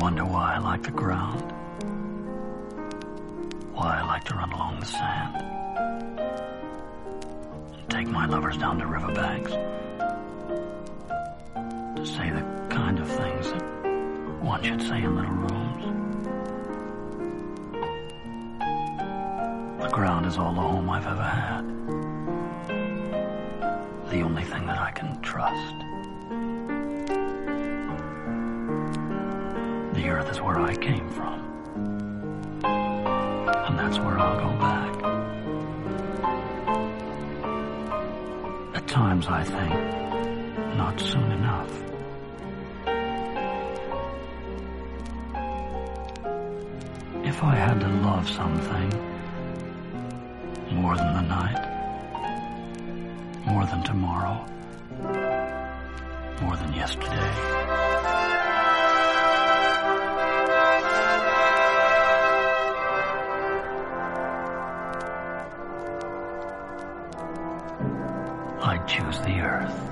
Wonder why I like the ground? Why I like to run along the sand? And Take my lovers down to riverbanks. To say the kind of things that one should say in little rooms. The ground is all the home I've ever had. The only thing that I can trust. Earth is where I came from. And that's where I'll go back. At times I think, not soon enough. If I had to love something more than the night, more than tomorrow, more than yesterday. Choose the earth.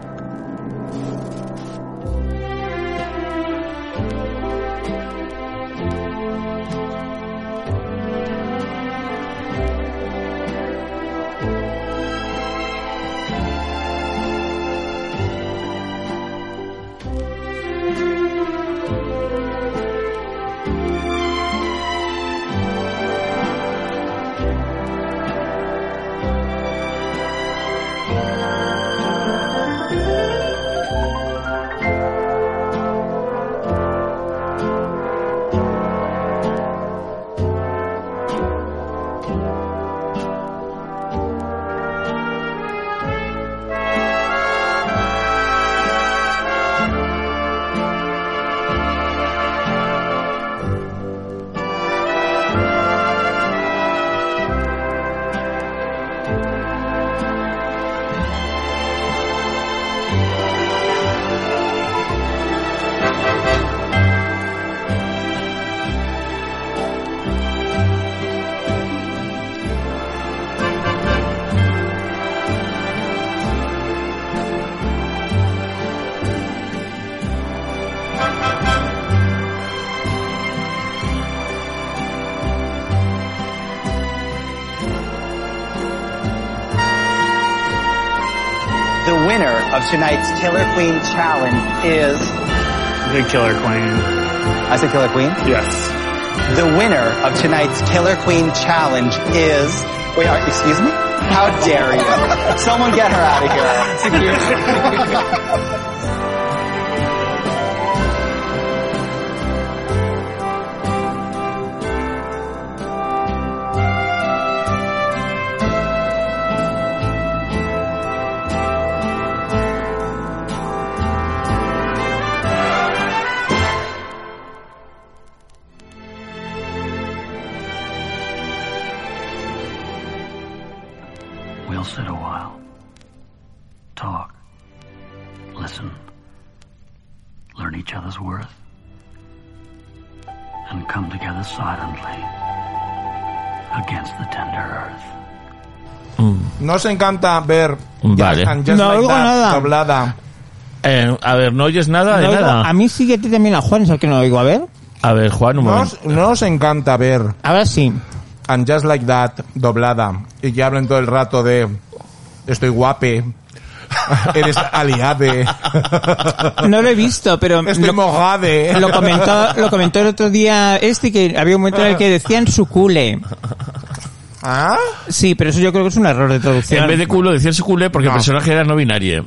Tonight's Killer Queen challenge is. The Killer Queen. I said Killer Queen? Yes. The winner of tonight's Killer Queen challenge is. Wait, are, excuse me? How dare you? Someone get her out of here. Learn each other's worth. And come together silently against the tender earth. Nos encanta ver Vale. Just and Just No Like oigo That nada. doblada. Eh, a ver, ¿no oyes nada de oigo- nada? a mí sí que a ti también a Juan, es el que no oigo. A ver, A ver, Juan, un momento. Nos, nos encanta ver ahora sí. And Just Like That doblada y que hablen todo el rato de estoy guape, eres aliade, No lo he visto, pero estoy lo, mojade. lo comentó, lo comentó el otro día este que había un momento en el que decían su cule. ¿Ah? Sí, pero eso yo creo que es un error de traducción. En vez de culo, decían su culé porque No. el personaje era no binario.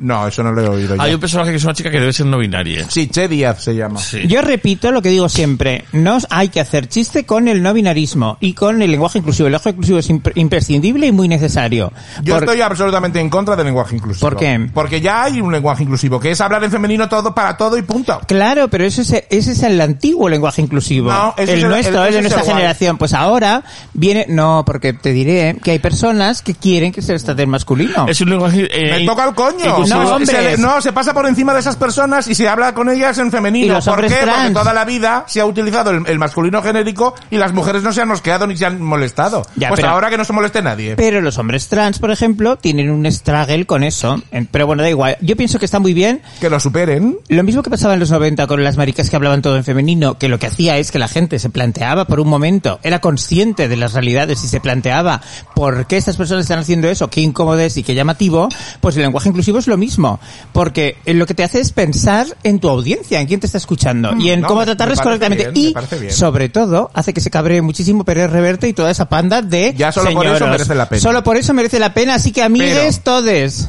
No, eso no lo he oído yo. Hay un personaje que es una chica que debe ser no binaria. Sí, Che Díaz se llama. Sí. Yo repito lo que digo siempre, no hay que hacer chiste con el no binarismo y con el lenguaje inclusivo. El lenguaje inclusivo es imp- imprescindible y muy necesario. Yo Por- estoy absolutamente en contra del lenguaje inclusivo. ¿Por qué? Porque ya hay un lenguaje inclusivo, que es hablar en femenino todo para todo y punto. Claro, pero ese es, ese es el antiguo lenguaje inclusivo. No, ese el es el- nuestro, el- el de nuestra guay. generación. Pues ahora viene, no, porque te diré que hay personas que quieren que se les trate en masculino. Es un lenguaje... eh, Me toca el coño. No, Se- no, se pasa por encima de esas personas y se habla con ellas en femenino. ¿Por qué? Porque toda la vida se ha utilizado el, el masculino genérico y las mujeres no se han mosqueado ni se han molestado. Ya, pues pero- ahora que no se moleste nadie. Pero los hombres trans, por ejemplo, tienen un struggle con eso. Pero bueno, da igual. Yo pienso que está muy bien. Que lo superen. Lo mismo que pasaba en los 90 con las maricas que hablaban todo en femenino, que lo que hacía es que la gente se planteaba por un momento, era consciente de las realidades y se planteaba por qué estas personas están haciendo eso, qué incómodo es y qué llamativo, pues el lenguaje inclusivo es lo mismo. Porque eh, lo que te hace es pensar en tu audiencia, en quién te está escuchando y en no, cómo me- tratarles me correctamente. bien, y, sobre todo, hace que se cabree muchísimo Pérez Reverte y toda esa panda de Ya solo por eso merece la pena. Solo por eso merece la pena, así que amigues todes.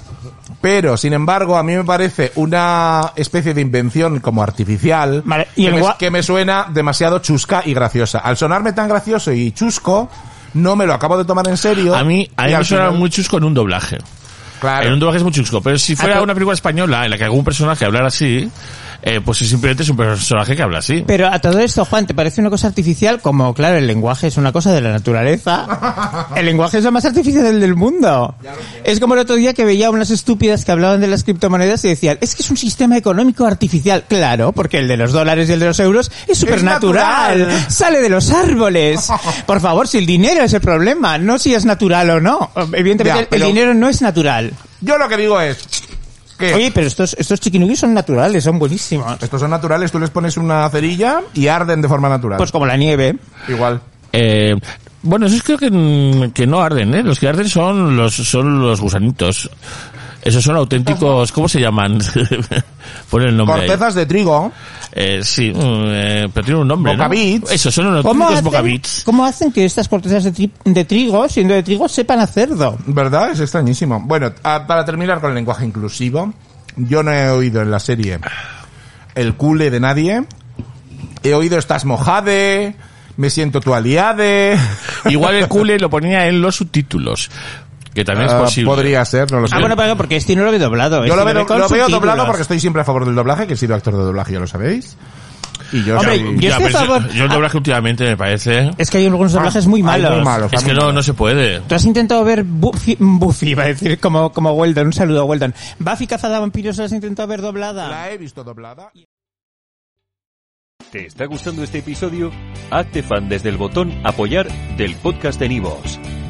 Pero, sin embargo, a mí me parece una especie de invención como artificial Vale, y que, me, gua- que me suena demasiado chusca y graciosa. Al sonarme tan gracioso y chusco, no me lo acabo de tomar en serio. A mí, a mí me suena final- muy chusco en un doblaje. Claro. En un doblaje es muy chusco. Pero si fuera Ah, una película española en la que algún personaje hablara así, eh, pues simplemente es un personaje que habla así. Pero a todo esto, Juan, ¿te parece una cosa artificial? Como, claro, el lenguaje es una cosa de la naturaleza. El lenguaje es lo más artificial del mundo. Es como el otro día que veía unas estúpidas que hablaban de las criptomonedas y decían, es que es un sistema económico artificial. Claro, porque el de los dólares y el de los euros es supernatural. natural. Sale de los árboles. Por favor, si el dinero es el problema, no si es natural o no. Evidentemente, Ya, el- pero- el dinero no es natural. Yo lo que digo es Oye, pero estos, estos chiquinuguis son naturales, son buenísimos. estos son naturales, tú les pones una cerilla y arden de forma natural. Pues como la nieve. Igual. Eh, bueno, esos creo que, que no arden, ¿eh? Los que arden son los, son los gusanitos. Esos son auténticos, ¿cómo se llaman? Pon el nombre ahí. Cortezas de trigo. Eh, sí, mm, eh, pero tiene un nombre, ¿no? Bocabits. Eso, son unos ¿Cómo auténticos hacen, bocabits. ¿Cómo hacen que estas cortezas de, tri- de trigo, siendo de trigo, sepan a cerdo? ¿Verdad? Es extrañísimo. Bueno, a- para terminar con el lenguaje inclusivo, yo no he oído en la serie el cule de nadie. He oído estás mojade, me siento tu aliade. Igual el cule lo ponía en los subtítulos. Que también es Ah, posible. podría ser, no lo sé. Ah, bueno, pero porque este no lo ve doblado. yo este lo veo, ve con lo veo subtítulos. doblado porque estoy siempre a favor del doblaje, que he sido actor de doblaje, ya lo sabéis. Y yo Hombre, soy- yo Ya, estoy a pero favor. Yo el doblaje últimamente me parece... Es que hay algunos doblajes muy Ay, malos. muy malo. Es que no, no se puede. ¿Tú has intentado ver Buffy, Buffy va a decir, como, como Weldon? Un saludo a Weldon. ¿Buffy cazada vampiros la has intentado ver doblada? La he visto doblada. ¿Te está gustando este episodio? Hazte fan desde el botón Apoyar del podcast de Nivos.